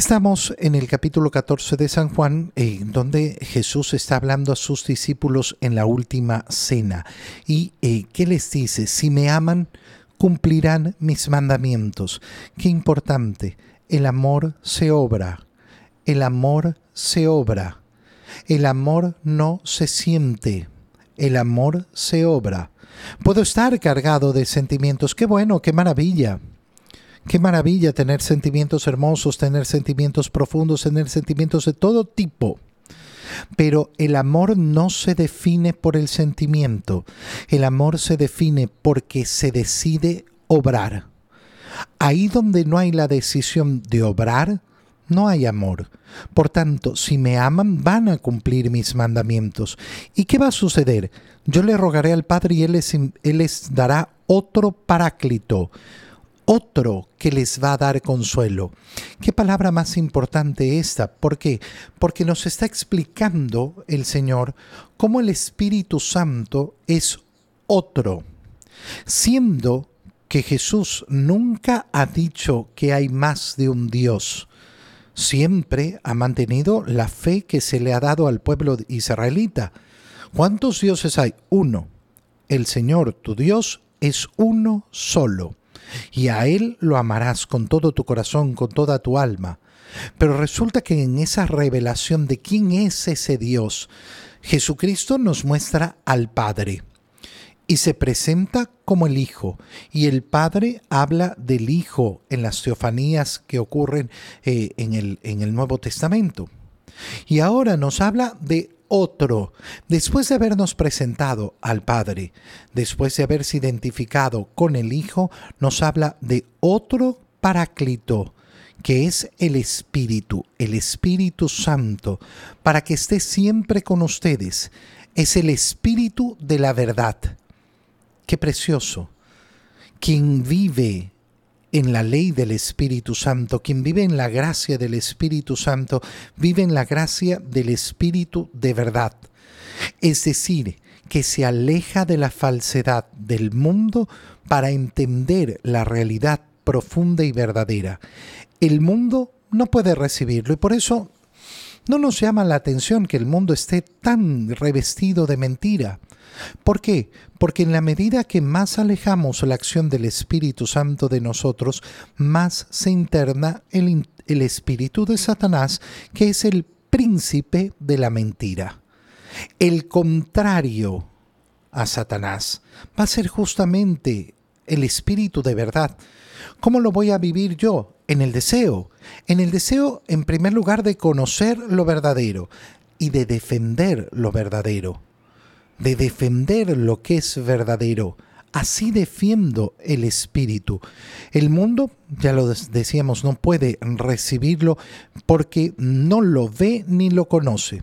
Estamos en el capítulo 14 de San Juan, en donde Jesús está hablando a sus discípulos en la última cena. ¿Y eh, qué les dice? Si me aman, cumplirán mis mandamientos. Qué importante, el amor se obra, el amor se obra, el amor no se siente, el amor se obra. Puedo estar cargado de sentimientos, qué bueno, qué maravilla Qué maravilla tener sentimientos hermosos, tener sentimientos profundos, tener sentimientos de todo tipo. Pero el amor no se define por el sentimiento, el amor se define porque se decide obrar. Ahí donde no hay la decisión de obrar, no hay amor. Por tanto, si me aman, van a cumplir mis mandamientos. ¿Y qué va a suceder? Yo le rogaré al Padre y Él les, él les dará otro paráclito otro que les va a dar consuelo. Qué palabra más importante esta. ¿Por qué? Porque nos está explicando el Señor cómo el Espíritu Santo es otro, siendo que Jesús nunca ha dicho que hay más de un Dios. Siempre ha mantenido la fe que se le ha dado al pueblo israelita. ¿Cuántos dioses hay? Uno. El Señor, tu Dios, es uno solo y a Él lo amarás con todo tu corazón, con toda tu alma. Pero resulta que en esa revelación de quién es ese Dios, Jesucristo nos muestra al Padre y se presenta como el Hijo. Y el Padre habla del Hijo en las teofanías que ocurren eh, en, el, en el Nuevo Testamento. Y ahora nos habla de otro, después de habernos presentado al Padre, después de haberse identificado con el Hijo, nos habla de otro paráclito, que es el Espíritu, el Espíritu Santo, para que esté siempre con ustedes. Es el Espíritu de la verdad. Qué precioso. Quien vive en la ley del Espíritu Santo, quien vive en la gracia del Espíritu Santo, vive en la gracia del Espíritu de verdad. Es decir, que se aleja de la falsedad del mundo para entender la realidad profunda y verdadera. El mundo no puede recibirlo y por eso no nos llama la atención que el mundo esté tan revestido de mentira. ¿Por qué? Porque en la medida que más alejamos la acción del Espíritu Santo de nosotros, más se interna el, el espíritu de Satanás, que es el príncipe de la mentira. El contrario a Satanás va a ser justamente el espíritu de verdad. ¿Cómo lo voy a vivir yo? En el deseo. En el deseo, en primer lugar, de conocer lo verdadero y de defender lo verdadero de defender lo que es verdadero. Así defiendo el espíritu. El mundo, ya lo decíamos, no puede recibirlo porque no lo ve ni lo conoce.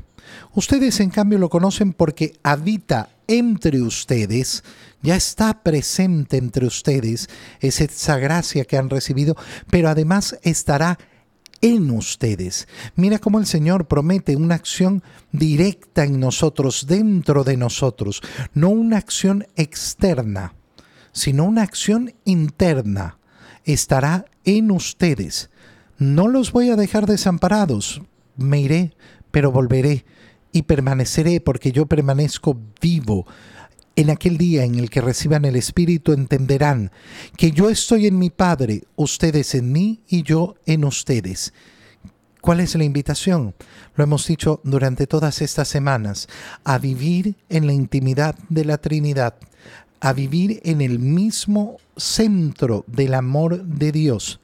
Ustedes en cambio lo conocen porque habita entre ustedes, ya está presente entre ustedes, es esa gracia que han recibido, pero además estará en ustedes. Mira cómo el Señor promete una acción directa en nosotros, dentro de nosotros, no una acción externa, sino una acción interna. Estará en ustedes. No los voy a dejar desamparados. Me iré, pero volveré y permaneceré porque yo permanezco vivo en aquel día en el que reciban el Espíritu entenderán que yo estoy en mi Padre, ustedes en mí y yo en ustedes. ¿Cuál es la invitación? Lo hemos dicho durante todas estas semanas, a vivir en la intimidad de la Trinidad, a vivir en el mismo centro del amor de Dios.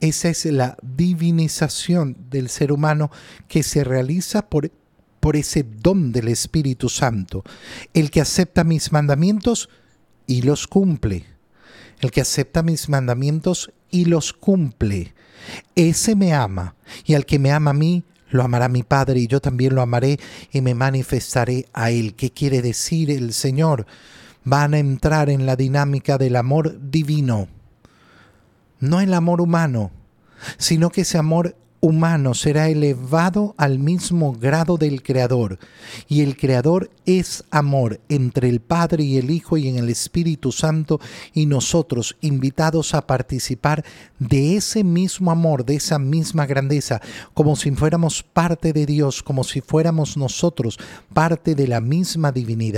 Esa es la divinización del ser humano que se realiza por por ese don del Espíritu Santo. El que acepta mis mandamientos y los cumple. El que acepta mis mandamientos y los cumple. Ese me ama. Y al que me ama a mí, lo amará mi Padre y yo también lo amaré y me manifestaré a Él. ¿Qué quiere decir el Señor? Van a entrar en la dinámica del amor divino. No el amor humano, sino que ese amor humano será elevado al mismo grado del Creador. Y el Creador es amor entre el Padre y el Hijo y en el Espíritu Santo y nosotros invitados a participar de ese mismo amor, de esa misma grandeza, como si fuéramos parte de Dios, como si fuéramos nosotros parte de la misma divinidad.